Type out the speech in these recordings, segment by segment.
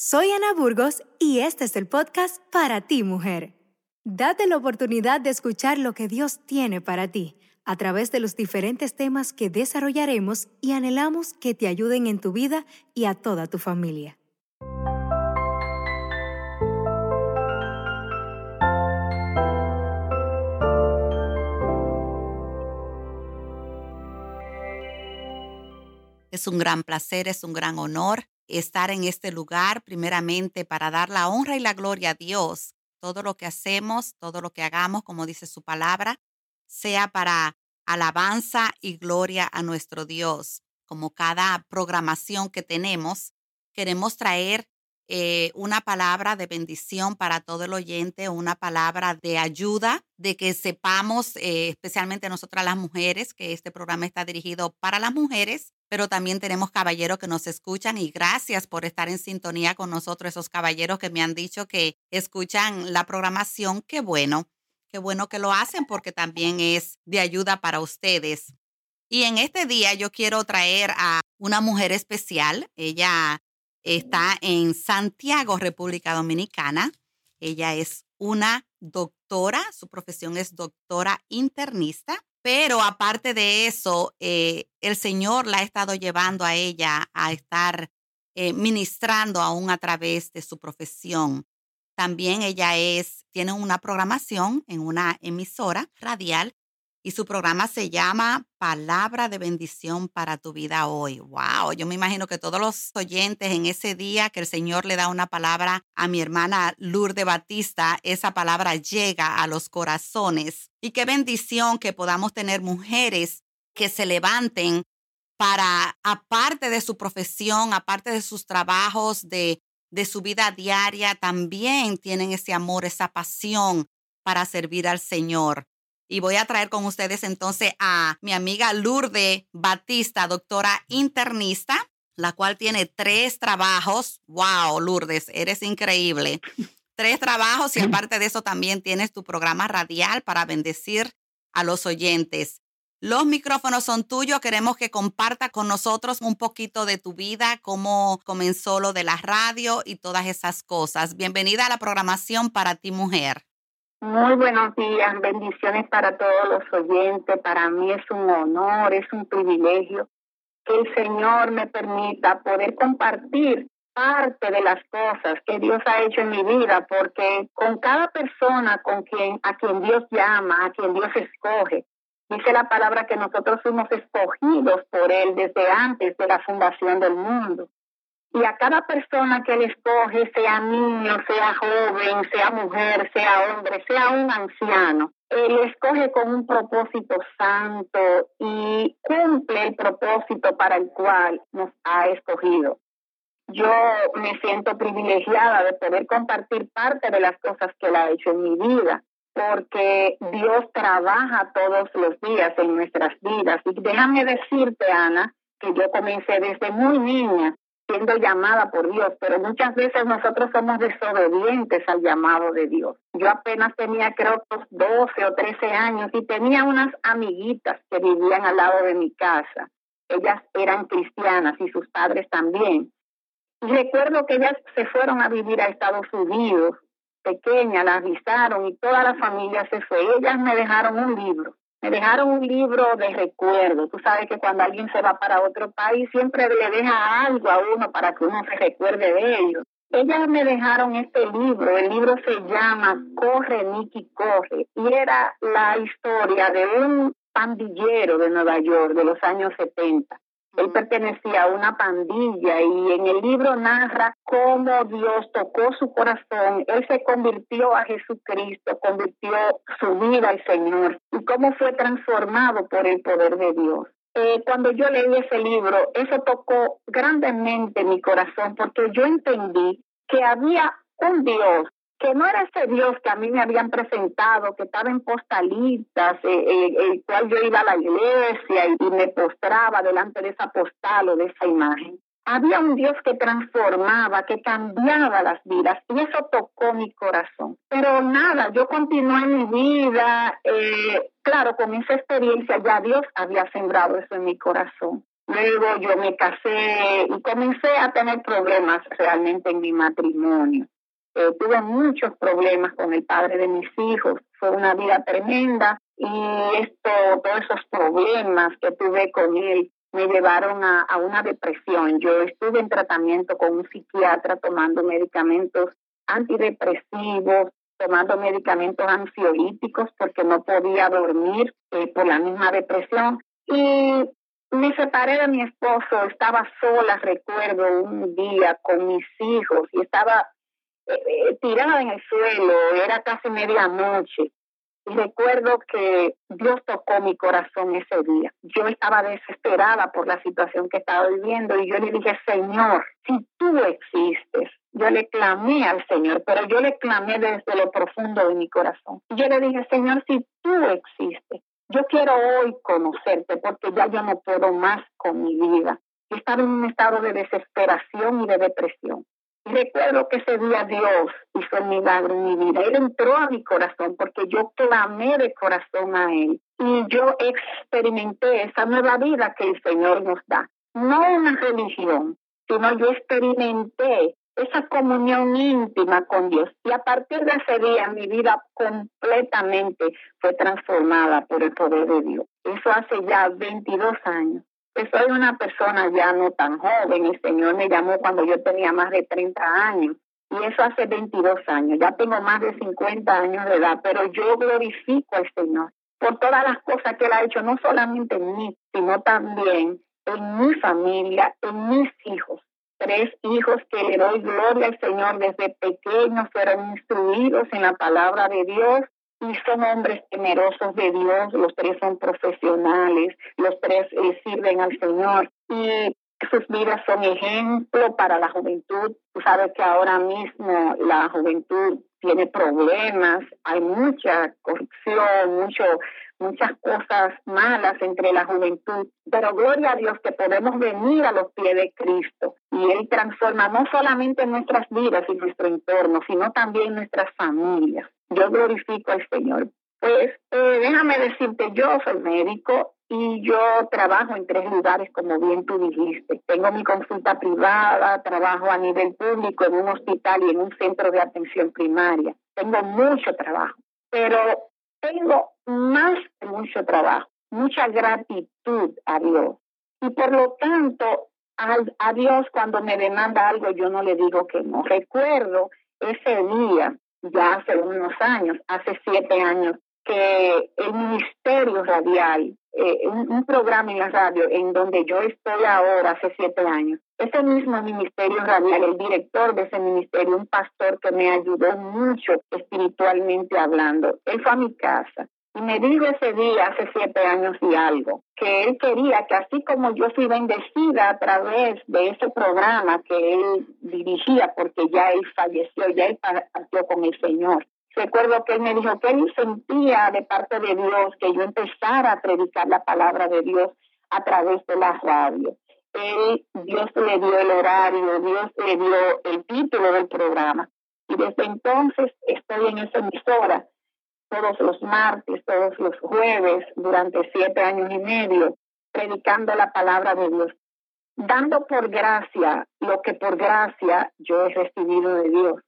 Soy Ana Burgos y este es el podcast para ti, mujer. Date la oportunidad de escuchar lo que Dios tiene para ti a través de los diferentes temas que desarrollaremos y anhelamos que te ayuden en tu vida y a toda tu familia. Es un gran placer, es un gran honor estar en este lugar, primeramente para dar la honra y la gloria a Dios. Todo lo que hacemos, todo lo que hagamos, como dice su palabra, sea para alabanza y gloria a nuestro Dios. Como cada programación que tenemos, queremos traer eh, una palabra de bendición para todo el oyente, una palabra de ayuda, de que sepamos, eh, especialmente nosotras las mujeres, que este programa está dirigido para las mujeres, pero también tenemos caballeros que nos escuchan y gracias por estar en sintonía con nosotros, esos caballeros que me han dicho que escuchan la programación, qué bueno, qué bueno que lo hacen porque también es de ayuda para ustedes. Y en este día yo quiero traer a una mujer especial. Ella está en Santiago, República Dominicana. Ella es una doctora, su profesión es doctora internista, pero aparte de eso, eh, el Señor la ha estado llevando a ella a estar eh, ministrando aún a través de su profesión. También ella es, tiene una programación en una emisora radial y su programa se llama Palabra de bendición para tu vida hoy. Wow, yo me imagino que todos los oyentes en ese día que el Señor le da una palabra a mi hermana Lourdes Batista, esa palabra llega a los corazones. Y qué bendición que podamos tener mujeres que se levanten para, aparte de su profesión, aparte de sus trabajos, de, de su vida diaria, también tienen ese amor, esa pasión para servir al Señor. Y voy a traer con ustedes entonces a mi amiga Lourdes Batista, doctora internista, la cual tiene tres trabajos. ¡Wow, Lourdes! Eres increíble. Tres trabajos y aparte de eso también tienes tu programa radial para bendecir a los oyentes. Los micrófonos son tuyos. Queremos que comparta con nosotros un poquito de tu vida, cómo comenzó lo de la radio y todas esas cosas. Bienvenida a la programación para ti, mujer. Muy buenos días, bendiciones para todos los oyentes. Para mí es un honor, es un privilegio que el Señor me permita poder compartir parte de las cosas que Dios ha hecho en mi vida, porque con cada persona con quien a quien Dios llama, a quien Dios escoge, dice la palabra que nosotros fuimos escogidos por él desde antes de la fundación del mundo. Y a cada persona que él escoge, sea niño, sea joven, sea mujer, sea hombre, sea un anciano, él escoge con un propósito santo y cumple el propósito para el cual nos ha escogido. Yo me siento privilegiada de poder compartir parte de las cosas que él ha hecho en mi vida, porque Dios trabaja todos los días en nuestras vidas. Y déjame decirte, Ana, que yo comencé desde muy niña siendo llamada por Dios, pero muchas veces nosotros somos desobedientes al llamado de Dios. Yo apenas tenía creo 12 o 13 años y tenía unas amiguitas que vivían al lado de mi casa. Ellas eran cristianas y sus padres también. Y recuerdo que ellas se fueron a vivir a Estados Unidos, pequeñas, las avisaron y toda la familia se fue. Ellas me dejaron un libro me dejaron un libro de recuerdo. Tú sabes que cuando alguien se va para otro país siempre le deja algo a uno para que uno se recuerde de ellos. Ellas me dejaron este libro, el libro se llama Corre, Nicky, Corre, y era la historia de un pandillero de Nueva York de los años 70 él pertenecía a una pandilla y en el libro narra cómo Dios tocó su corazón, él se convirtió a Jesucristo, convirtió su vida al Señor. Y cómo fue transformado por el poder de Dios. Eh, cuando yo leí ese libro, eso tocó grandemente mi corazón porque yo entendí que había un Dios que no era ese Dios que a mí me habían presentado, que estaba en postalitas, eh, eh, el cual yo iba a la iglesia y, me postraba delante de esa postal o de esa imagen. Había un Dios que transformaba, que cambiaba las vidas y eso tocó mi corazón. Pero nada, yo continué mi vida, eh, claro, con esa experiencia ya Dios había sembrado eso en mi corazón. Luego yo me casé y comencé a tener problemas realmente en mi matrimonio. Eh, tuve muchos problemas con el padre de mis hijos. Fue una vida tremenda y esto, todos esos problemas que tuve con él me llevaron a, a una depresión. Yo estuve en tratamiento con un psiquiatra tomando medicamentos antidepresivos, tomando medicamentos ansiolíticos porque no podía dormir eh, por la misma depresión. Y me separé de mi esposo, estaba sola, recuerdo, un día con mis hijos y estaba eh, tirada en el suelo, era casi medianoche. Y recuerdo que Dios tocó mi corazón ese día. Yo estaba desesperada por la situación que estaba viviendo y yo le dije, Señor, si tú existes, yo le clamé al Señor, pero yo le clamé desde lo profundo de mi corazón. Yo le dije, Señor, si tú existes, yo quiero hoy conocerte porque ya yo no puedo más con mi vida. Estaba en un estado de desesperación y de depresión. Recuerdo que ese día Dios hizo el milagro en mi vida. Él entró a mi corazón porque yo clamé de corazón a Él. Y yo experimenté esa nueva vida que el Señor nos da. No una religión, sino yo experimenté esa comunión íntima con Dios. Y a partir de ese día mi vida completamente fue transformada por el poder de Dios. Eso hace ya 22 años. Soy una persona ya no tan joven. El Señor me llamó cuando yo tenía más de 30 años. Y eso hace 22 años. Ya tengo más de 50 años de edad, pero yo glorifico al Señor por todas las cosas que Él ha hecho, no solamente en mí, sino también en mi familia, en mis hijos tres hijos que le doy gloria al Señor desde pequeños, fueron instruidos en la palabra de Dios y son hombres temerosos de Dios, los tres son profesionales, los tres eh, sirven al Señor y sus vidas son ejemplo para la juventud. Tú sabes que ahora mismo la juventud tiene problemas, hay mucha corrupción, mucho muchas cosas malas entre la juventud, pero gloria a Dios que podemos venir a los pies de Cristo y Él transforma no solamente nuestras vidas y nuestro entorno, sino también nuestras familias. Yo glorifico al Señor. Pues eh, déjame decirte, yo soy médico y yo trabajo en tres lugares, como bien tú dijiste. Tengo mi consulta privada, trabajo a nivel público en un hospital y en un centro de atención primaria. Tengo mucho trabajo, pero tengo más que mucho trabajo, mucha gratitud a Dios. Y por lo tanto, a, Dios cuando me demanda algo, yo no le digo que no. Recuerdo ese día, ya hace unos años, hace siete años, que el Ministerio Radial, eh, un, programa en la radio en donde yo estoy ahora hace siete años, ese mismo Ministerio Radial, el director de ese ministerio, un pastor que me ayudó mucho espiritualmente hablando, él fue a mi casa y me dijo ese día, hace siete años y algo, que él quería que así como yo fui bendecida a través de ese programa que él dirigía, porque ya él falleció, ya él partió con el Señor, Recuerdo que él me dijo que él sentía de parte de Dios que yo empezara a predicar la palabra de Dios a través de la radio. Él, Dios le dio el horario, Dios le dio el título del programa. Y desde entonces estoy en esa emisora todos los martes, todos los jueves, durante siete años y medio, predicando la palabra de Dios, dando por gracia lo que por gracia yo he recibido de Dios,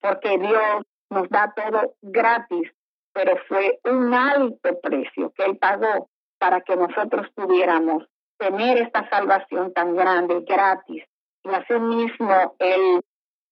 porque Dios nos da todo gratis, pero fue un alto precio que Él pagó para que nosotros pudiéramos tener esta salvación tan grande, gratis. Y así mismo Él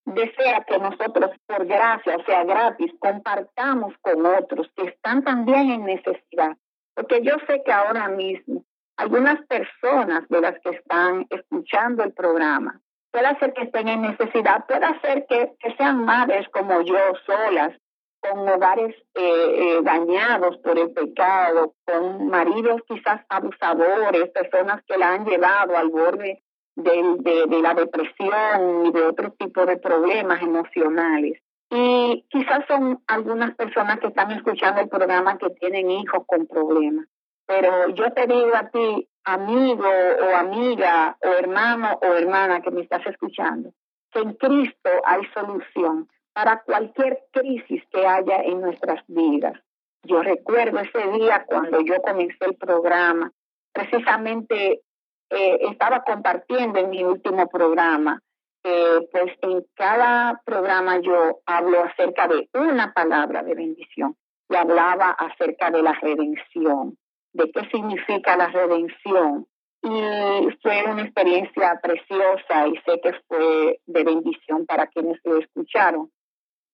desea que nosotros, por gracia, o sea, gratis, compartamos con otros que están también en necesidad. Porque yo sé que ahora mismo algunas personas de las que están escuchando el programa puede ser que estén en necesidad, puede ser que, sean madres como yo, solas, con hogares eh, eh, dañados por el pecado, con maridos quizás abusadores, personas que la han llevado al borde de, de, la depresión y de otro tipo de problemas emocionales. Y quizás son algunas personas que están escuchando el programa que tienen hijos con problemas. Pero yo te digo a ti, amigo o amiga o hermano o hermana que me estás escuchando, que en Cristo hay solución para cualquier crisis que haya en nuestras vidas. Yo recuerdo ese día cuando yo comencé el programa, precisamente eh, estaba compartiendo en mi último programa, pues en cada programa yo hablo acerca de una palabra de bendición y hablaba acerca de la redención, de qué significa la redención. Y fue una experiencia preciosa y sé que fue de bendición para quienes lo escucharon.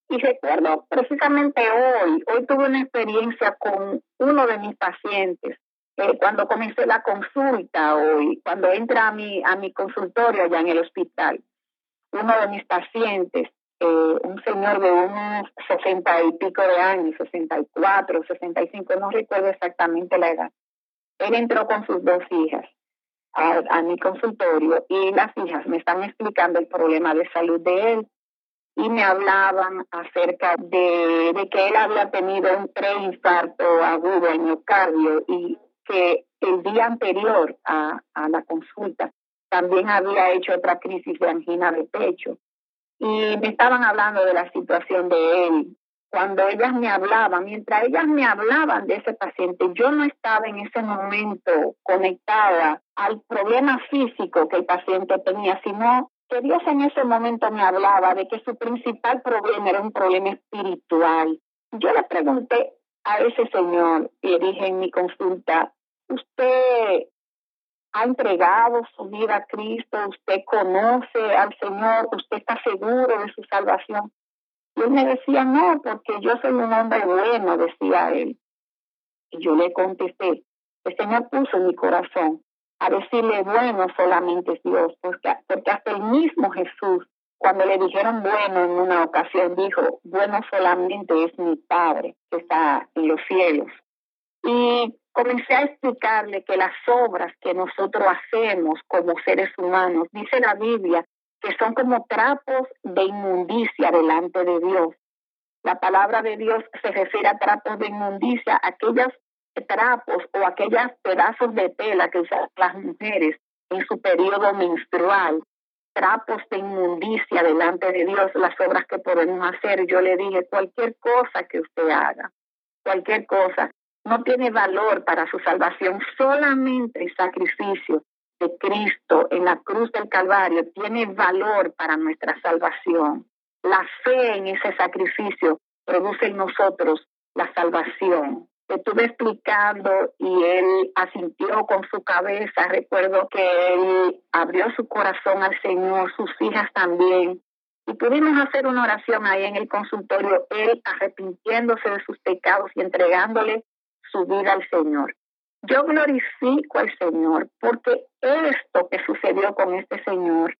Y recuerdo precisamente hoy, hoy tuve una experiencia con uno de mis pacientes. Eh, cuando comencé la consulta hoy, cuando entra a mi, a mi consultorio allá en el hospital, uno de mis pacientes, eh, un señor de unos sesenta y pico de años, sesenta y cuatro, sesenta y cinco, no recuerdo exactamente la edad, él entró con sus dos hijas a, a mi consultorio y las hijas me están explicando el problema de salud de él y me hablaban acerca de, de que él había tenido un preinfarto agudo en miocardio y que el día anterior a, a la consulta también había hecho otra crisis de angina de pecho. Y me estaban hablando de la situación de él. Cuando ellas me hablaban, mientras ellas me hablaban de ese paciente, yo no estaba en ese momento conectada al problema físico que el paciente tenía, sino que Dios en ese momento me hablaba de que su principal problema era un problema espiritual. Yo le pregunté a ese señor, le dije en mi consulta, usted ha entregado su vida a Cristo, usted conoce al Señor, usted está seguro de su salvación. Y él me decía, no, porque yo soy un hombre bueno, decía él. Y yo le contesté, el Señor puso en mi corazón a decirle bueno solamente es Dios, porque, porque hasta el mismo Jesús, cuando le dijeron bueno en una ocasión, dijo, bueno solamente es mi Padre que está en los cielos. Y comencé a explicarle que las obras que nosotros hacemos como seres humanos, dice la Biblia, que son como trapos de inmundicia delante de Dios. La palabra de Dios se refiere a trapos de inmundicia, aquellas trapos o aquellos pedazos de tela que usan las mujeres en su periodo menstrual, trapos de inmundicia delante de Dios, las obras que podemos hacer. Yo le dije, cualquier cosa que usted haga, cualquier cosa, no tiene valor para su salvación, solamente el sacrificio de Cristo en la cruz del Calvario tiene valor para nuestra salvación. La fe en ese sacrificio produce en nosotros la salvación estuve explicando y él asintió con su cabeza. Recuerdo que él abrió su corazón al Señor, sus hijas también. Y pudimos hacer una oración ahí en el consultorio, él arrepintiéndose de sus pecados y entregándole su vida al Señor. Yo glorifico al Señor porque esto que sucedió con este Señor,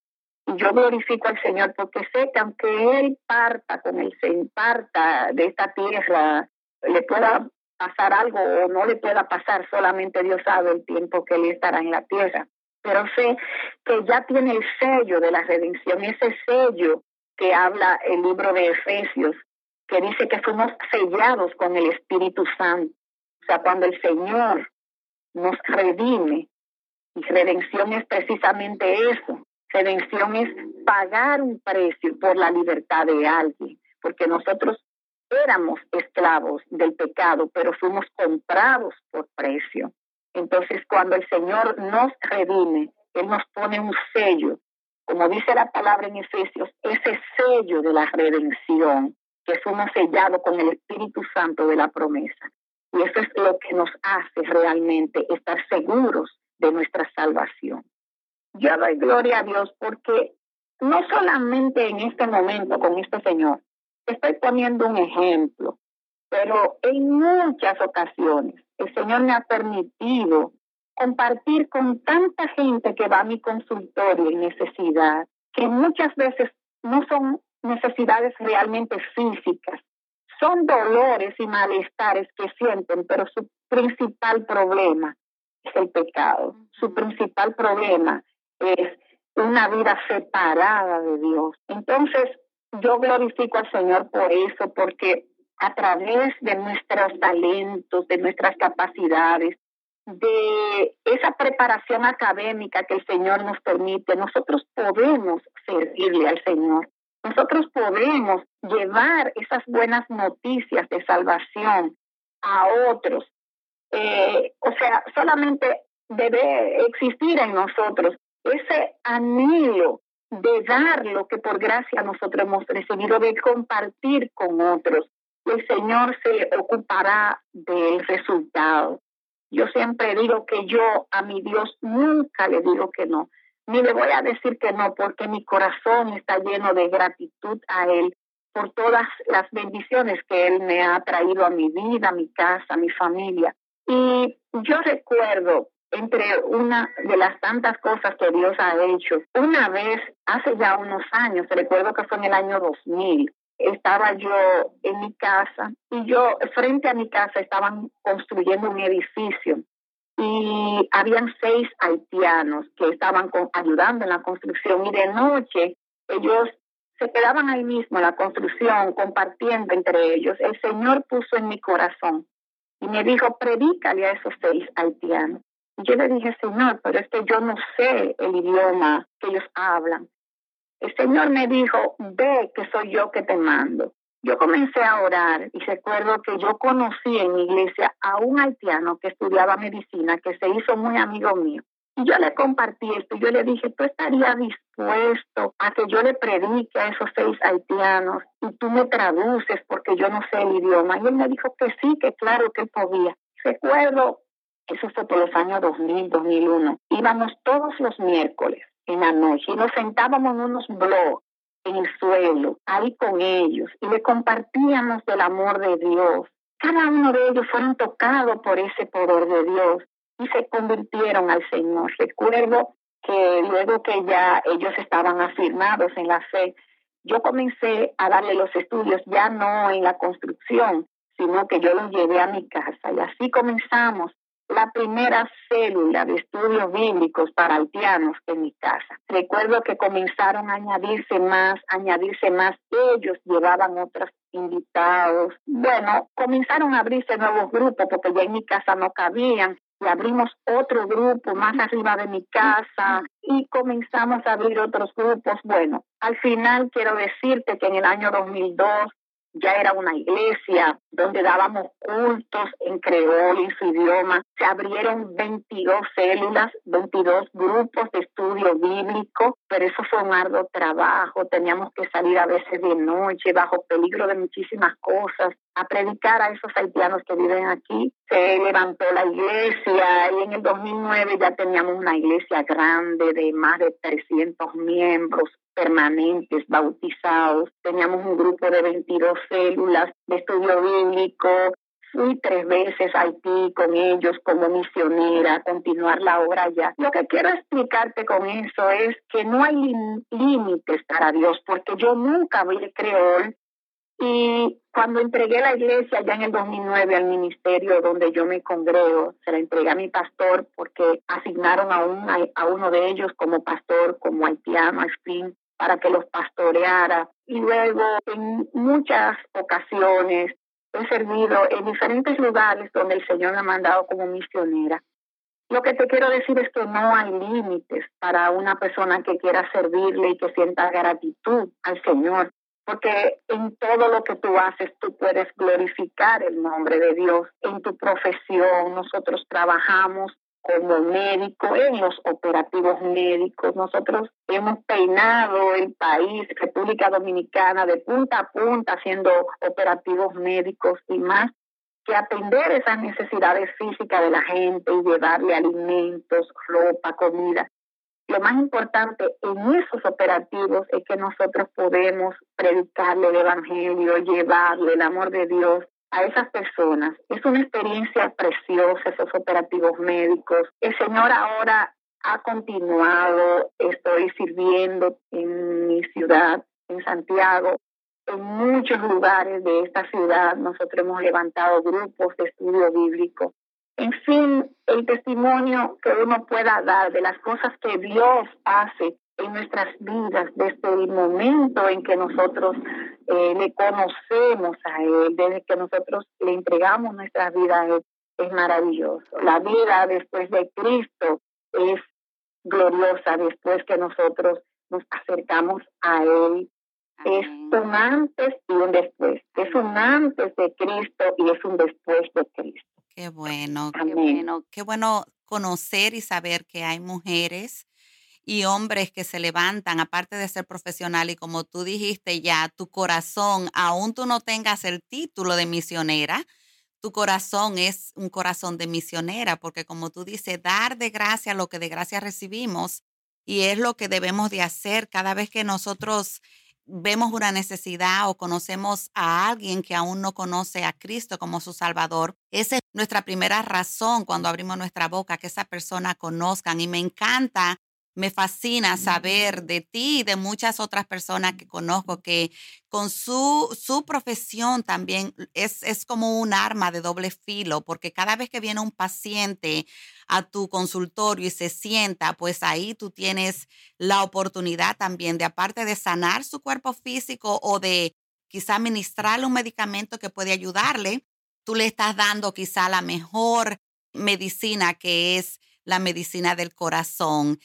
y yo glorifico al Señor porque sé que aunque Él parta con el parta de esta tierra, le pueda pasar algo o no le pueda pasar, solamente Dios sabe el tiempo que él estará en la tierra. Pero sé que ya tiene el sello de la redención, ese sello que habla el libro de Efesios, que dice que fuimos sellados con el Espíritu Santo. O sea, cuando el Señor nos redime, y redención es precisamente eso. Redención es pagar un precio por la libertad de alguien, porque nosotros éramos esclavos del pecado, pero fuimos comprados por precio. Entonces, cuando el Señor nos redime, Él nos pone un sello, como dice la palabra en Efesios, ese sello de la redención, que fuimos sellados con el Espíritu Santo de la promesa. Y eso es lo que nos hace realmente estar seguros de nuestra salvación. Yo doy gloria a Dios porque no solamente en este momento con este Señor, Estoy poniendo un ejemplo, pero en muchas ocasiones el Señor me ha permitido compartir con tanta gente que va a mi consultorio en necesidad, que muchas veces no son necesidades realmente físicas, son dolores y malestares que sienten, pero su principal problema es el pecado. Su principal problema es una vida separada de Dios. Entonces, yo glorifico al Señor por eso, porque a través de nuestros talentos, de nuestras capacidades, de esa preparación académica que el Señor nos permite, nosotros podemos servirle al Señor. Nosotros podemos llevar esas buenas noticias de salvación a otros. Eh, o sea, solamente debe existir en nosotros, ese anhelo de dar lo que por gracia nosotros hemos recibido, de compartir con otros. El Señor se ocupará del resultado. Yo siempre digo que yo a mi Dios nunca le digo que no, ni le voy a decir que no, porque mi corazón está lleno de gratitud a Él por todas las bendiciones que Él me ha traído a mi vida, a mi casa, a mi familia. Y yo recuerdo entre una de las tantas cosas que Dios ha hecho. Una vez, hace ya unos años, recuerdo que fue en el año 2000, estaba yo en mi casa y yo, frente a mi casa, estaban construyendo un edificio y habían seis haitianos que estaban ayudando en la construcción y de noche ellos se quedaban ahí mismo en la construcción compartiendo entre ellos. El Señor puso en mi corazón y me dijo, predícale a esos seis haitianos. Yo le dije, Señor, pero es que yo no sé el idioma que ellos hablan. El Señor me dijo, ve que soy yo que te mando. Yo comencé a orar y recuerdo que yo conocí en mi iglesia a un haitiano que estudiaba medicina, que se hizo muy amigo mío. Y yo le compartí esto, yo le dije, tú estarías dispuesto a que yo le predique a esos seis haitianos y tú me traduces porque yo no sé el idioma. Y él me dijo que sí, que claro que podía. Recuerdo eso fue por los años 2000, 2001, íbamos todos los miércoles en la noche y nos sentábamos en unos blogs en el suelo, ahí con ellos, y le compartíamos del amor de Dios. Cada uno de ellos fueron tocados por ese poder de Dios y se convirtieron al Señor. Recuerdo que luego que ya ellos estaban afirmados en la fe, yo comencé a darle los estudios ya no en la construcción, sino que yo los llevé a mi casa y así comenzamos la primera célula de estudios bíblicos para haitianos en mi casa. Recuerdo que comenzaron a añadirse más, añadirse más. Ellos llevaban otros invitados. Bueno, comenzaron a abrirse nuevos grupos porque ya en mi casa no cabían. Y abrimos otro grupo más arriba de mi casa y comenzamos a abrir otros grupos. Bueno, al final quiero decirte que en el año 2002 ya era una iglesia donde dábamos cultos en creol, en su idioma. Se abrieron 22 células, 22 grupos de estudio bíblico, pero eso fue un arduo trabajo. Teníamos que salir a veces de noche, bajo peligro de muchísimas cosas, a predicar a esos haitianos que viven aquí. Se levantó la iglesia y en el 2009 ya teníamos una iglesia grande de más de 300 miembros permanentes, bautizados. Teníamos un grupo de 22 células de estudio bíblico. Fui tres veces a Haití con ellos como misionera, continuar la obra allá. Lo que quiero explicarte con eso es que no hay límites para Dios, porque yo nunca hablé creol y cuando entregué la iglesia ya en el 2009 al ministerio donde yo me congrego, se la entregué a mi pastor porque asignaron a, un, a uno de ellos como pastor, como haitiano, a Spring, para que los pastoreara. Y luego, en muchas ocasiones, he servido en diferentes lugares donde el Señor me ha mandado como misionera. Lo que te quiero decir es que no hay límites para una persona que quiera servirle y que sienta gratitud al Señor, porque en todo lo que tú haces tú puedes glorificar el nombre de Dios. En tu profesión nosotros trabajamos como médico en los operativos médicos. Nosotros hemos peinado el país, República Dominicana, de punta a punta haciendo operativos médicos y más que atender esas necesidades físicas de la gente y llevarle alimentos, ropa, comida. Lo más importante en esos operativos es que nosotros podemos predicarle el Evangelio, llevarle el amor de Dios a esas personas. Es una experiencia preciosa esos operativos médicos. El Señor ahora ha continuado, estoy sirviendo en mi ciudad, en Santiago, en muchos lugares de esta ciudad. Nosotros hemos levantado grupos de estudio bíblico. En fin, el testimonio que uno pueda dar de las cosas que Dios hace en nuestras vidas desde el momento en que nosotros eh, le conocemos a Él, desde que nosotros le entregamos nuestra vida a Él, es maravilloso. La vida después de Cristo es gloriosa después que nosotros nos acercamos a Él. Es un antes y un después. Es un antes de Cristo y es un después de Cristo. Qué bueno, qué bueno, qué bueno conocer y saber que hay mujeres y hombres que se levantan, aparte de ser profesional y como tú dijiste ya, tu corazón, aún tú no tengas el título de misionera, tu corazón es un corazón de misionera, porque como tú dices, dar de gracia lo que de gracia recibimos y es lo que debemos de hacer cada vez que nosotros vemos una necesidad o conocemos a alguien que aún no conoce a Cristo como su Salvador, esa es nuestra primera razón cuando abrimos nuestra boca, que esa persona conozcan. Y me encanta me fascina saber de ti y de muchas otras personas que conozco que con su, su profesión también es, es como un arma de doble filo, porque cada vez que viene un paciente a tu consultorio y se sienta, pues ahí tú tienes la oportunidad también de, aparte de sanar su cuerpo físico o de quizá administrarle un medicamento que puede ayudarle, tú le estás dando quizá la mejor medicina que es la medicina del corazón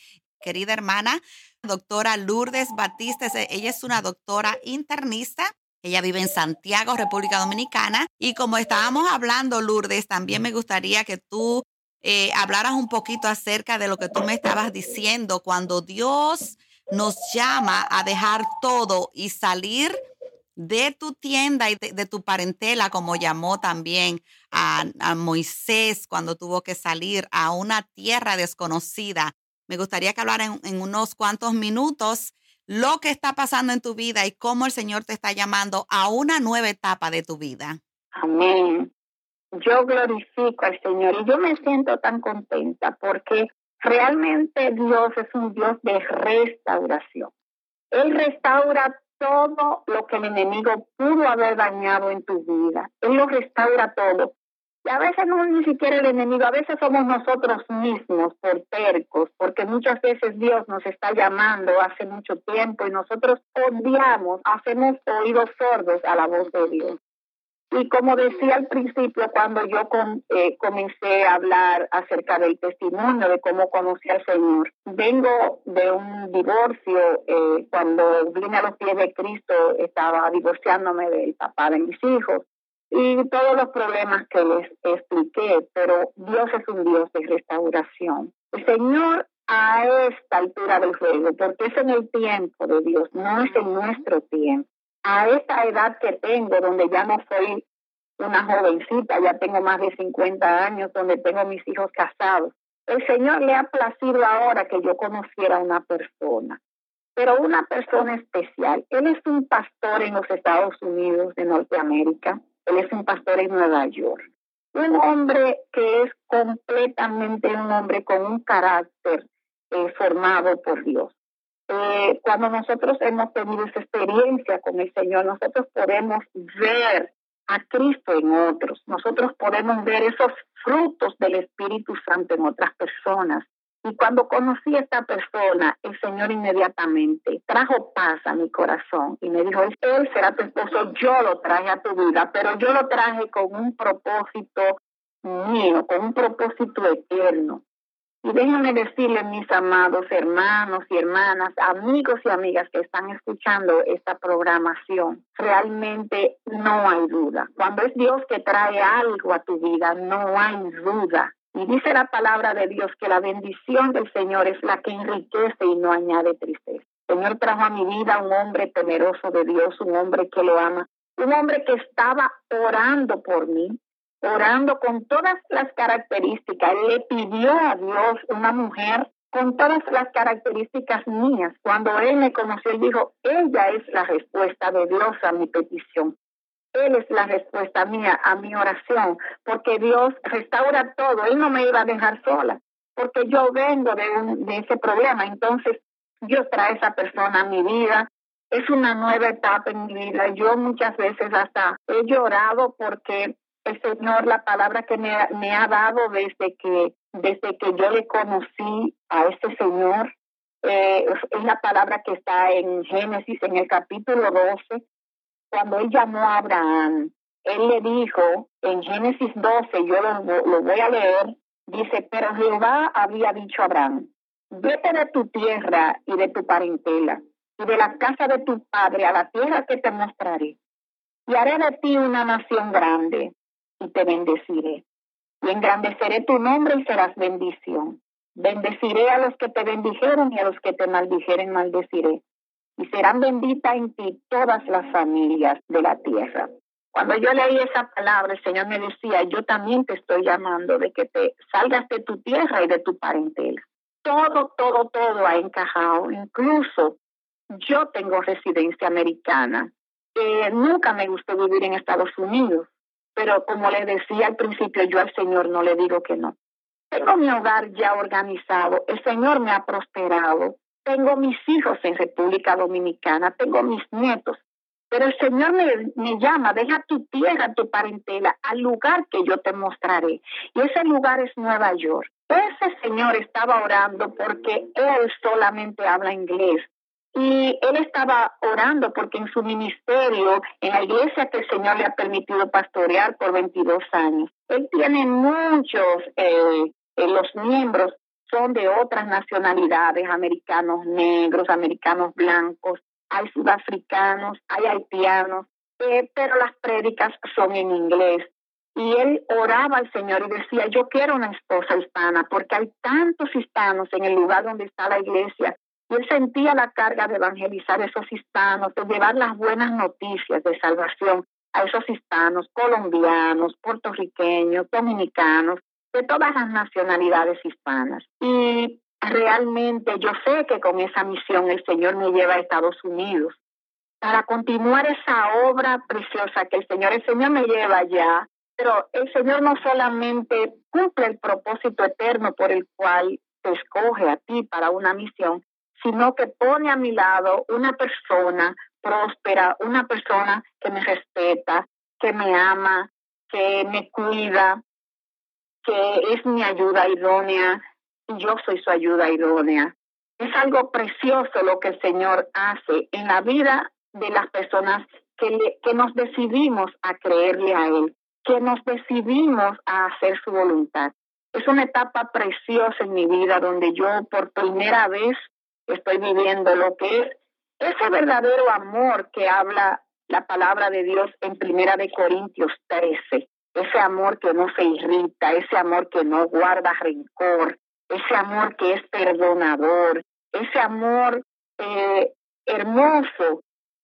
querida hermana, doctora Lourdes Batista. Ella es una doctora internista. Ella vive en Santiago, República Dominicana. Y como estábamos hablando, Lourdes, también me gustaría que tú eh, hablaras un poquito acerca de lo que tú me estabas diciendo cuando Dios nos llama a dejar todo y salir de tu tienda y de, tu parentela, como llamó también a, Moisés cuando tuvo que salir a una tierra desconocida me gustaría que hablara en, unos cuantos minutos lo que está pasando en tu vida y cómo el Señor te está llamando a una nueva etapa de tu vida. Amén. Yo glorifico al Señor y yo me siento tan contenta porque realmente Dios es un Dios de restauración. Él restaura todo lo que el enemigo pudo haber dañado en tu vida. Él lo restaura todo. Y a veces no es ni siquiera el enemigo, a veces somos nosotros mismos por tercos, porque muchas veces Dios nos está llamando hace mucho tiempo y nosotros odiamos, hacemos oídos sordos a la voz de Dios. Y como decía al principio, cuando yo eh, comencé a hablar acerca del testimonio de cómo conocí al Señor, vengo de un divorcio. Eh, cuando vine a los pies de Cristo, estaba divorciándome del papá de mis hijos y todos los problemas que les expliqué, pero Dios es un Dios de restauración. El Señor a esta altura del juego, porque es en el tiempo de Dios, no es en nuestro tiempo. A esta edad que tengo, donde ya no soy una jovencita, ya tengo más de 50 años, donde tengo mis hijos casados, el Señor le ha placido ahora que yo conociera a una persona, pero una persona especial. Él es un pastor en los Estados Unidos de Norteamérica él es un pastor en Nueva York. Un hombre que es completamente un hombre con un carácter eh, formado por Dios. Eh, cuando nosotros hemos tenido esa experiencia con el Señor, nosotros podemos ver a Cristo en otros. Nosotros podemos ver esos frutos del Espíritu Santo en otras personas. Y cuando conocí a esta persona, el Señor inmediatamente trajo paz a mi corazón y me dijo, él será tu esposo, yo lo traje a tu vida, pero yo lo traje con un propósito mío, con un propósito eterno. Y déjenme decirles, mis amados hermanos y hermanas, amigos y amigas que están escuchando esta programación, realmente no hay duda. Cuando es Dios que trae algo a tu vida, no hay duda. Y dice la palabra de Dios que la bendición del Señor es la que enriquece y no añade tristeza. El Señor trajo a mi vida un hombre temeroso de Dios, un hombre que lo ama, un hombre que estaba orando por mí, orando con todas las características. Le pidió a Dios una mujer con todas las características mías. Cuando él me conoció, él dijo, ella es la respuesta de Dios a mi petición. Él es la respuesta mía a mi oración, porque Dios restaura todo. Él no me iba a dejar sola, porque yo vengo de, ese problema. Entonces, Dios trae a esa persona a mi vida. Es una nueva etapa en mi vida. Yo muchas veces hasta he llorado porque el Señor, la palabra que me, me ha dado desde que, desde que yo le conocí a este Señor, eh, es la palabra que está en Génesis, en el capítulo 12, cuando él llamó a Abraham, él le dijo en Génesis 12, yo lo, voy a leer, dice, pero Jehová había dicho a Abraham, vete de tu tierra y de tu parentela y de la casa de tu padre a la tierra que te mostraré. Y haré de ti una nación grande y te bendeciré. y engrandeceré tu nombre y serás bendición. Bendeciré a los que te bendijeron y a los que te maldijeren maldeciré. Y serán benditas en ti todas las familias de la tierra. Cuando yo leí esa palabra, el Señor me decía, yo también te estoy llamando de que te salgas de tu tierra y de tu parentela. Todo, todo, todo ha encajado. Incluso yo tengo residencia americana. Nunca me gustó vivir en Estados Unidos, pero como le decía al principio, yo al Señor no le digo que no. Tengo mi hogar ya organizado, el Señor me ha prosperado, tengo mis hijos en República Dominicana, tengo mis nietos, pero el Señor me, llama, deja tu tierra, tu parentela, al lugar que yo te mostraré. Y ese lugar es Nueva York. Ese Señor estaba orando porque Él solamente habla inglés. Y él estaba orando porque en su ministerio, en la iglesia que el Señor le ha permitido pastorear por 22 años, él tiene muchos, eh, eh, los miembros son de otras nacionalidades, americanos negros, americanos blancos, hay sudafricanos, hay haitianos, eh, pero las prédicas son en inglés. Y él oraba al Señor y decía, yo quiero una esposa hispana, porque hay tantos hispanos en el lugar donde está la iglesia y él sentía la carga de evangelizar a esos hispanos, de llevar las buenas noticias de salvación a esos hispanos, colombianos, puertorriqueños, dominicanos, de todas las nacionalidades hispanas. Y realmente yo sé que con esa misión el Señor me lleva a Estados Unidos para continuar esa obra preciosa que el Señor, el Señor me lleva allá, pero el Señor no solamente cumple el propósito eterno por el cual te escoge a ti para una misión, sino que pone a mi lado una persona próspera, una persona que me respeta, que me ama, que me cuida, que es mi ayuda idónea y yo soy su ayuda idónea. Es algo precioso lo que el Señor hace en la vida de las personas que, que nos decidimos a creerle a Él, que nos decidimos a hacer su voluntad. Es una etapa preciosa en mi vida donde yo por primera vez estoy viviendo, lo que es ese verdadero amor que habla la palabra de Dios en Primera de Corintios 13, ese amor que no se irrita, ese amor que no guarda rencor, ese amor que es perdonador, ese amor eh, hermoso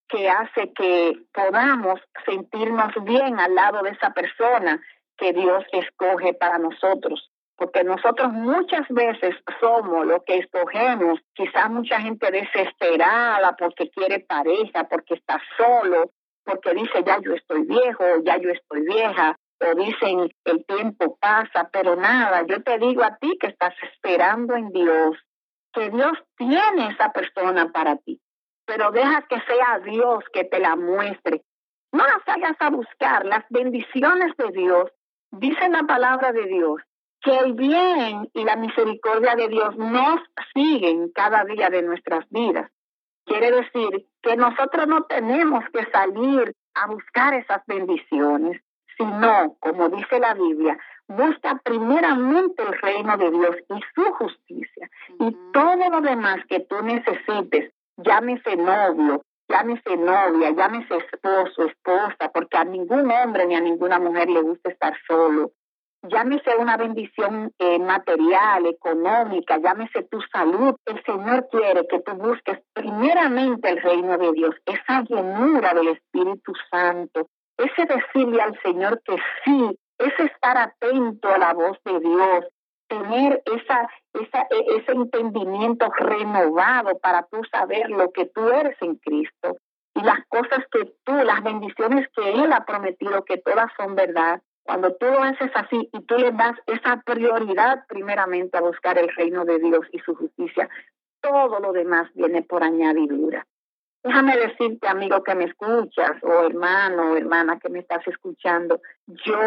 que hace que podamos sentirnos bien al lado de esa persona que Dios escoge para nosotros. Porque nosotros muchas veces somos lo que escogemos, quizás mucha gente desesperada porque quiere pareja, porque está solo, porque dice ya yo estoy viejo, ya yo estoy vieja, o dicen el tiempo pasa, pero nada, yo te digo a ti que estás esperando en Dios, que Dios tiene esa persona para ti, pero deja que sea Dios que te la muestre. No las hagas a buscar, las bendiciones de Dios, dice la palabra de Dios, que el bien y la misericordia de Dios nos siguen cada día de nuestras vidas. Quiere decir que nosotros no tenemos que salir a buscar esas bendiciones, sino, como dice la Biblia, busca primeramente el reino de Dios y su justicia. Y todo lo demás que tú necesites, llámese novio, llámese novia, llámese esposo, esposa, porque a ningún hombre ni a ninguna mujer le gusta estar solo llámese una bendición eh, material, económica, llámese tu salud. El Señor quiere que tú busques primeramente el reino de Dios, esa llenura del Espíritu Santo, ese decirle al Señor que sí, ese estar atento a la voz de Dios, tener e, ese entendimiento renovado para tú saber lo que tú eres en Cristo y las cosas que tú, las bendiciones que Él ha prometido, que todas son verdad cuando tú lo haces así y tú le das esa prioridad primeramente a buscar el reino de Dios y su justicia, todo lo demás viene por añadidura. Déjame decirte, amigo que me escuchas, o hermano o hermana que me estás escuchando, yo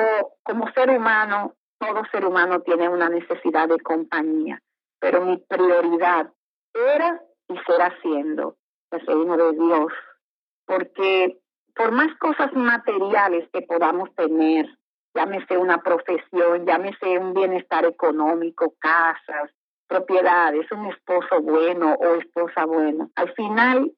como ser humano, todo ser humano tiene una necesidad de compañía, pero mi prioridad era y será siendo el reino de Dios, porque por más cosas materiales que podamos tener, llámese una profesión, llámese un bienestar económico, casas, propiedades, un esposo bueno o esposa buena. Al final,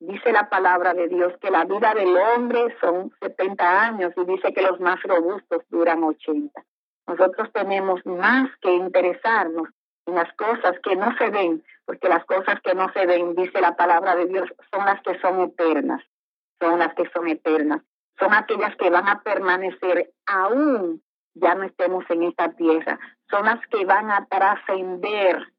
dice la palabra de Dios que la vida del hombre son 70 años y dice que los más robustos duran 80. Nosotros tenemos más que interesarnos en las cosas que no se ven, porque las cosas que no se ven, dice la palabra de Dios, son las que son eternas, son las que son eternas, son aquellas que van a permanecer aún ya no estemos en esta tierra, son las que van a trascender,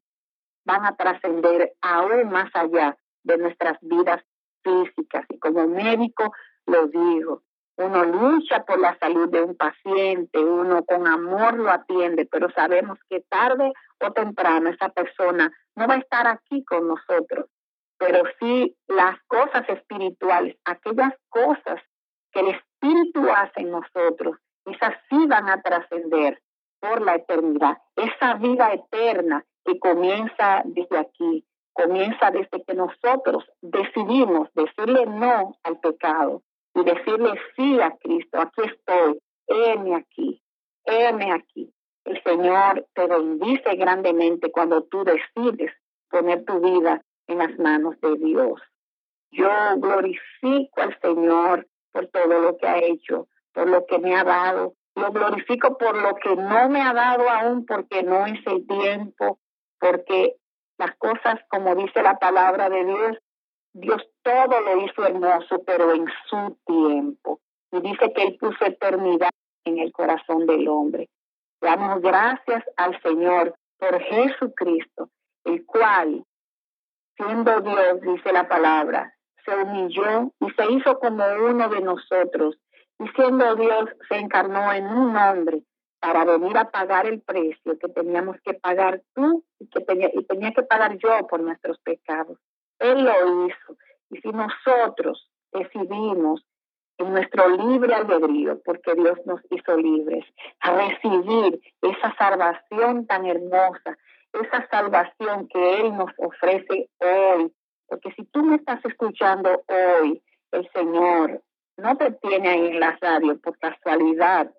van a trascender aún más allá de nuestras vidas físicas. Y como médico lo digo, uno lucha por la salud de un paciente, uno con amor lo atiende, pero sabemos que tarde o temprano esa persona no va a estar aquí con nosotros. Pero sí las cosas espirituales, aquellas cosas que el Espíritu hace en nosotros, esas sí van a trascender por la eternidad. Esa vida eterna que comienza desde aquí, comienza desde que nosotros decidimos decirle no al pecado y decirle sí a Cristo. Aquí estoy, heme aquí, heme aquí. El Señor te bendice grandemente cuando tú decides poner tu vida en las manos de Dios. Yo glorifico al Señor por todo lo que ha hecho, por lo que me ha dado. Lo glorifico por lo que no me ha dado aún, porque no es el tiempo, porque las cosas, como dice la palabra de Dios, Dios todo lo hizo hermoso, pero en su tiempo. Y dice que Él puso eternidad en el corazón del hombre. Damos gracias al Señor por Jesucristo, el cual, siendo Dios, dice la palabra, se humilló y se hizo como uno de nosotros. Y siendo Dios, se encarnó en un hombre para venir a pagar el precio que teníamos que pagar tú y que tenía, y tenía que pagar yo por nuestros pecados. Él lo hizo. Y si nosotros decidimos en nuestro libre albedrío, porque Dios nos hizo libres, a recibir esa salvación tan hermosa, esa salvación que Él nos ofrece hoy. Porque si tú me estás escuchando hoy, el Señor no te tiene ahí en la radio por casualidad,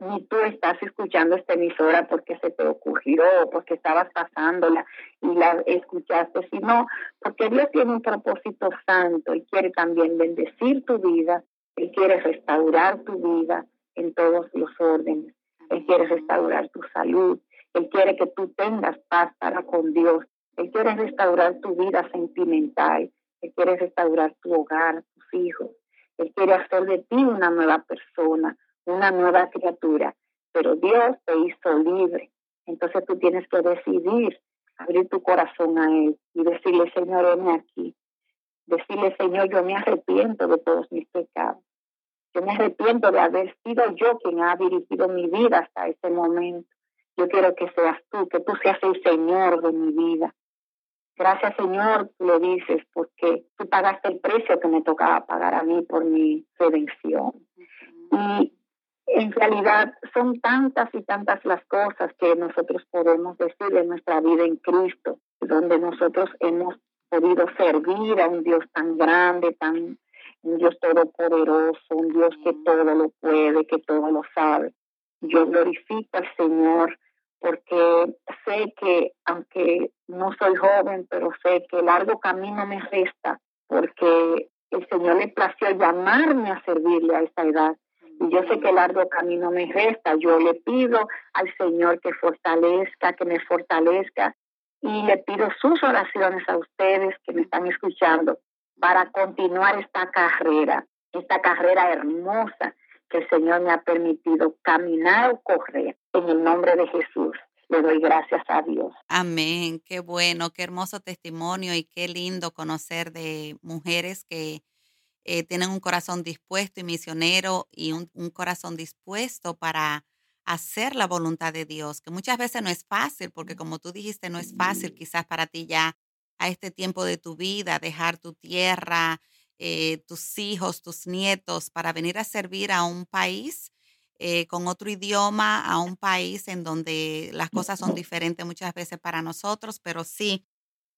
ni tú estás escuchando esta emisora porque se te ocurrió, porque estabas pasándola y la escuchaste, sino porque Dios tiene un propósito santo y quiere también bendecir tu vida, Él quiere restaurar tu vida en todos los órdenes, Él quiere restaurar tu salud, Él quiere que tú tengas paz para con Dios, Él quiere restaurar tu vida sentimental, Él quiere restaurar tu hogar, tus hijos, Él quiere hacer de ti una nueva persona una nueva criatura, pero Dios te hizo libre. Entonces tú tienes que decidir abrir tu corazón a Él y decirle, Señor, heme aquí. Decirle, Señor, yo me arrepiento de todos mis pecados. Yo me arrepiento de haber sido yo quien ha dirigido mi vida hasta este momento. Yo quiero que seas tú, que tú seas el Señor de mi vida. Gracias, Señor, tú lo dices, porque tú pagaste el precio que me tocaba pagar a mí por mi redención. Y en realidad son tantas y tantas las cosas que nosotros podemos decir de nuestra vida en Cristo, donde nosotros hemos podido servir a un Dios tan grande, tan un Dios todopoderoso, un Dios que todo lo puede, que todo lo sabe. Yo glorifico al Señor porque sé que, aunque no soy joven, pero sé que largo camino me resta, porque el Señor le plació llamarme a servirle a esta edad y yo sé que largo camino me resta. Yo le pido al Señor que fortalezca, que me fortalezca. Y le pido sus oraciones a ustedes que me están escuchando para continuar esta carrera, esta carrera hermosa que el Señor me ha permitido caminar o correr. En el nombre de Jesús. Le doy gracias a Dios. Amén. Qué bueno, qué hermoso testimonio y qué lindo conocer de mujeres que eh, tienen un corazón dispuesto y misionero y un, corazón dispuesto para hacer la voluntad de Dios, que muchas veces no es fácil, porque como tú dijiste, no es fácil quizás para ti ya a este tiempo de tu vida dejar tu tierra, eh, tus hijos, tus nietos, para venir a servir a un país eh, con otro idioma, a un país en donde las cosas son diferentes muchas veces para nosotros, pero sí,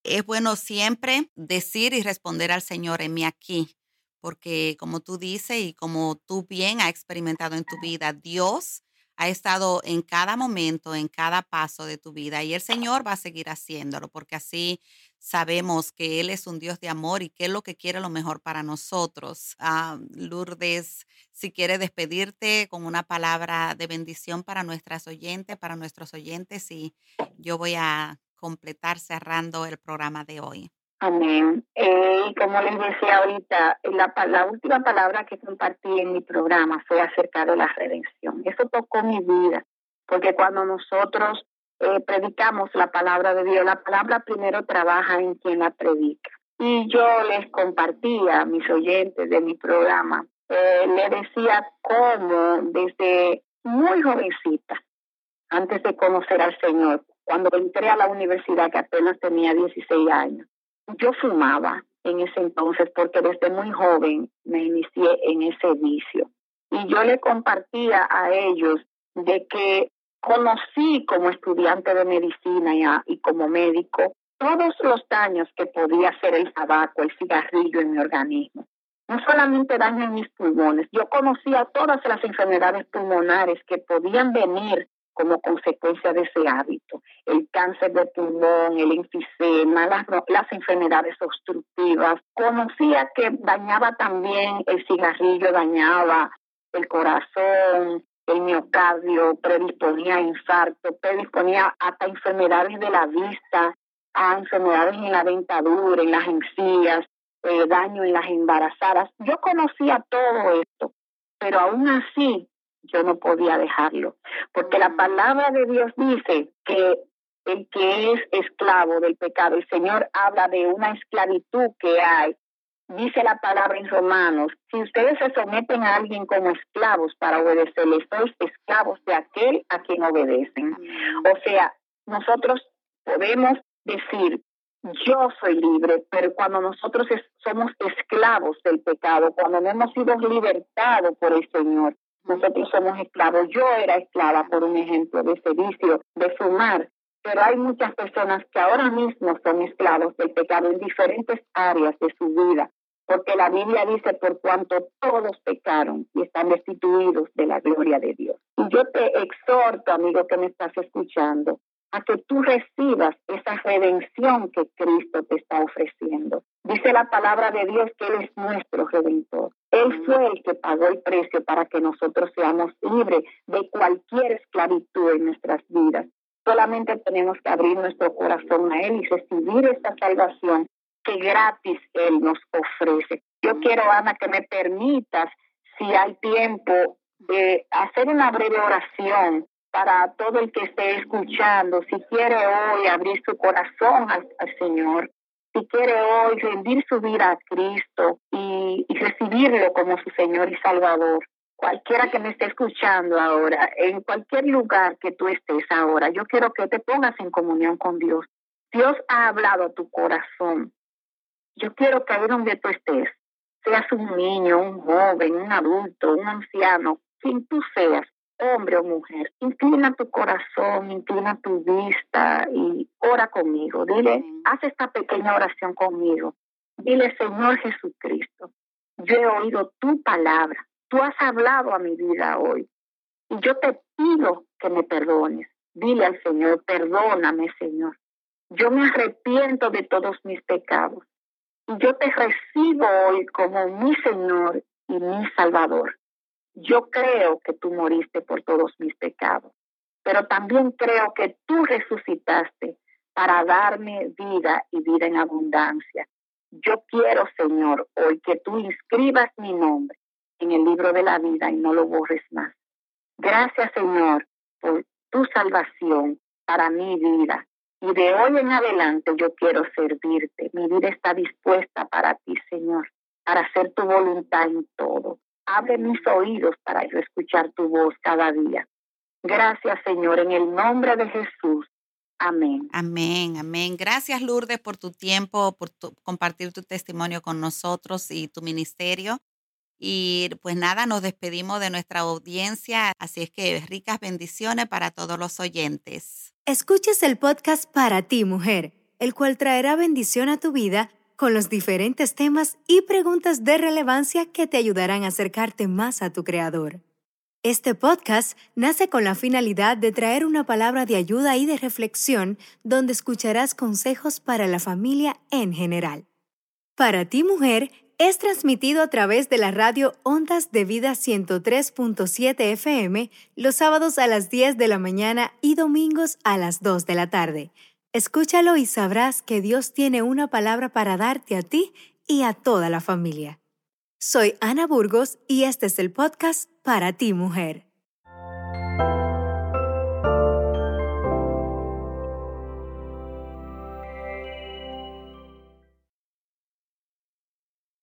es bueno siempre decir y responder al Señor en mí aquí, porque como tú dices y como tú bien has experimentado en tu vida, Dios ha estado en cada momento, en cada paso de tu vida y el Señor va a seguir haciéndolo porque así sabemos que Él es un Dios de amor y que es lo que quiere lo mejor para nosotros. Ah, Lourdes, si quiere despedirte con una palabra de bendición para nuestras oyentes, para nuestros oyentes y yo voy a completar cerrando el programa de hoy. Amén. Eh, y como les decía ahorita, la, la, última palabra que compartí en mi programa fue acerca de la redención. Eso tocó mi vida, porque cuando nosotros eh, predicamos la palabra de Dios, la palabra primero trabaja en quien la predica. Y yo les compartía a mis oyentes de mi programa, eh, le decía cómo desde muy jovencita, antes de conocer al Señor, cuando entré a la universidad que apenas tenía 16 años, yo fumaba en ese entonces porque desde muy joven me inicié en ese vicio. Y yo le compartía a ellos de que conocí como estudiante de medicina y, y como médico todos los daños que podía hacer el tabaco, el cigarrillo en mi organismo. No solamente daño en mis pulmones, yo conocía todas las enfermedades pulmonares que podían venir como consecuencia de ese hábito. El cáncer de pulmón, el enfisema, las, las enfermedades obstructivas. Conocía que dañaba también el cigarrillo, dañaba el corazón, el miocardio, predisponía a infarto, predisponía hasta enfermedades de la vista, a enfermedades en la dentadura, en las encías, eh, daño en las embarazadas. Yo conocía todo esto, pero aún así yo no podía dejarlo, porque la palabra de Dios dice que el que es esclavo del pecado, el Señor habla de una esclavitud que hay. Dice la palabra en Romanos, si ustedes se someten a alguien como esclavos para obedecerle, sois esclavos de aquel a quien obedecen. O sea, nosotros podemos decir, yo soy libre, pero cuando nosotros somos esclavos del pecado, cuando no hemos sido libertados por el Señor, nosotros somos esclavos. Yo era esclava, por un ejemplo, de ese vicio, de fumar. Pero hay muchas personas que ahora mismo son esclavos del pecado en diferentes áreas de su vida. Porque la Biblia dice, por cuanto todos pecaron y están destituidos de la gloria de Dios. Y yo te exhorto, amigo que me estás escuchando, a que tú recibas esa redención que Cristo te está ofreciendo. Dice la palabra de Dios que Él es nuestro redentor. Él fue el que pagó el precio para que nosotros seamos libres de cualquier esclavitud en nuestras vidas. Solamente tenemos que abrir nuestro corazón a Él y recibir esta salvación que gratis Él nos ofrece. Yo quiero, Ana, que me permitas, si hay tiempo, de hacer una breve oración para todo el que esté escuchando, si quiere hoy abrir su corazón al, Señor, si quiere hoy rendir su vida a Cristo y, recibirlo como su Señor y Salvador. Cualquiera que me esté escuchando ahora, en cualquier lugar que tú estés ahora, yo quiero que te pongas en comunión con Dios. Dios ha hablado a tu corazón. Yo quiero que ahí donde tú estés, seas un niño, un joven, un adulto, un anciano, quien tú seas, hombre o mujer, inclina tu corazón, inclina tu vista y ora conmigo. Dile, haz esta pequeña oración conmigo. Dile, Señor Jesucristo, yo he oído tu palabra, tú has hablado a mi vida hoy y yo te pido que me perdones. Dile al Señor, perdóname, Señor. Yo me arrepiento de todos mis pecados y yo te recibo hoy como mi Señor y mi Salvador. Yo creo que tú moriste por todos mis pecados, pero también creo que tú resucitaste para darme vida y vida en abundancia. Yo quiero, Señor, hoy que tú inscribas mi nombre en el libro de la vida y no lo borres más. Gracias, Señor, por tu salvación para mi vida. Y de hoy en adelante yo quiero servirte. Mi vida está dispuesta para ti, Señor, para hacer tu voluntad en todo. Abre mis oídos para yo escuchar tu voz cada día. Gracias, Señor, en el nombre de Jesús. Amén. Amén, amén. Gracias, Lourdes, por tu tiempo, por compartir tu testimonio con nosotros y tu ministerio. Y pues nada, nos despedimos de nuestra audiencia, así es que ricas bendiciones para todos los oyentes. Escuches el podcast para ti, mujer, el cual traerá bendición a tu vida con los diferentes temas y preguntas de relevancia que te ayudarán a acercarte más a tu Creador. Este podcast nace con la finalidad de traer una palabra de ayuda y de reflexión donde escucharás consejos para la familia en general. Para ti mujer, es transmitido a través de la radio Ondas de Vida 103.7 FM los sábados a las 10 de la mañana y domingos a las 2 de la tarde. Escúchalo y sabrás que Dios tiene una palabra para darte a ti y a toda la familia. Soy Ana Burgos y este es el podcast para ti mujer.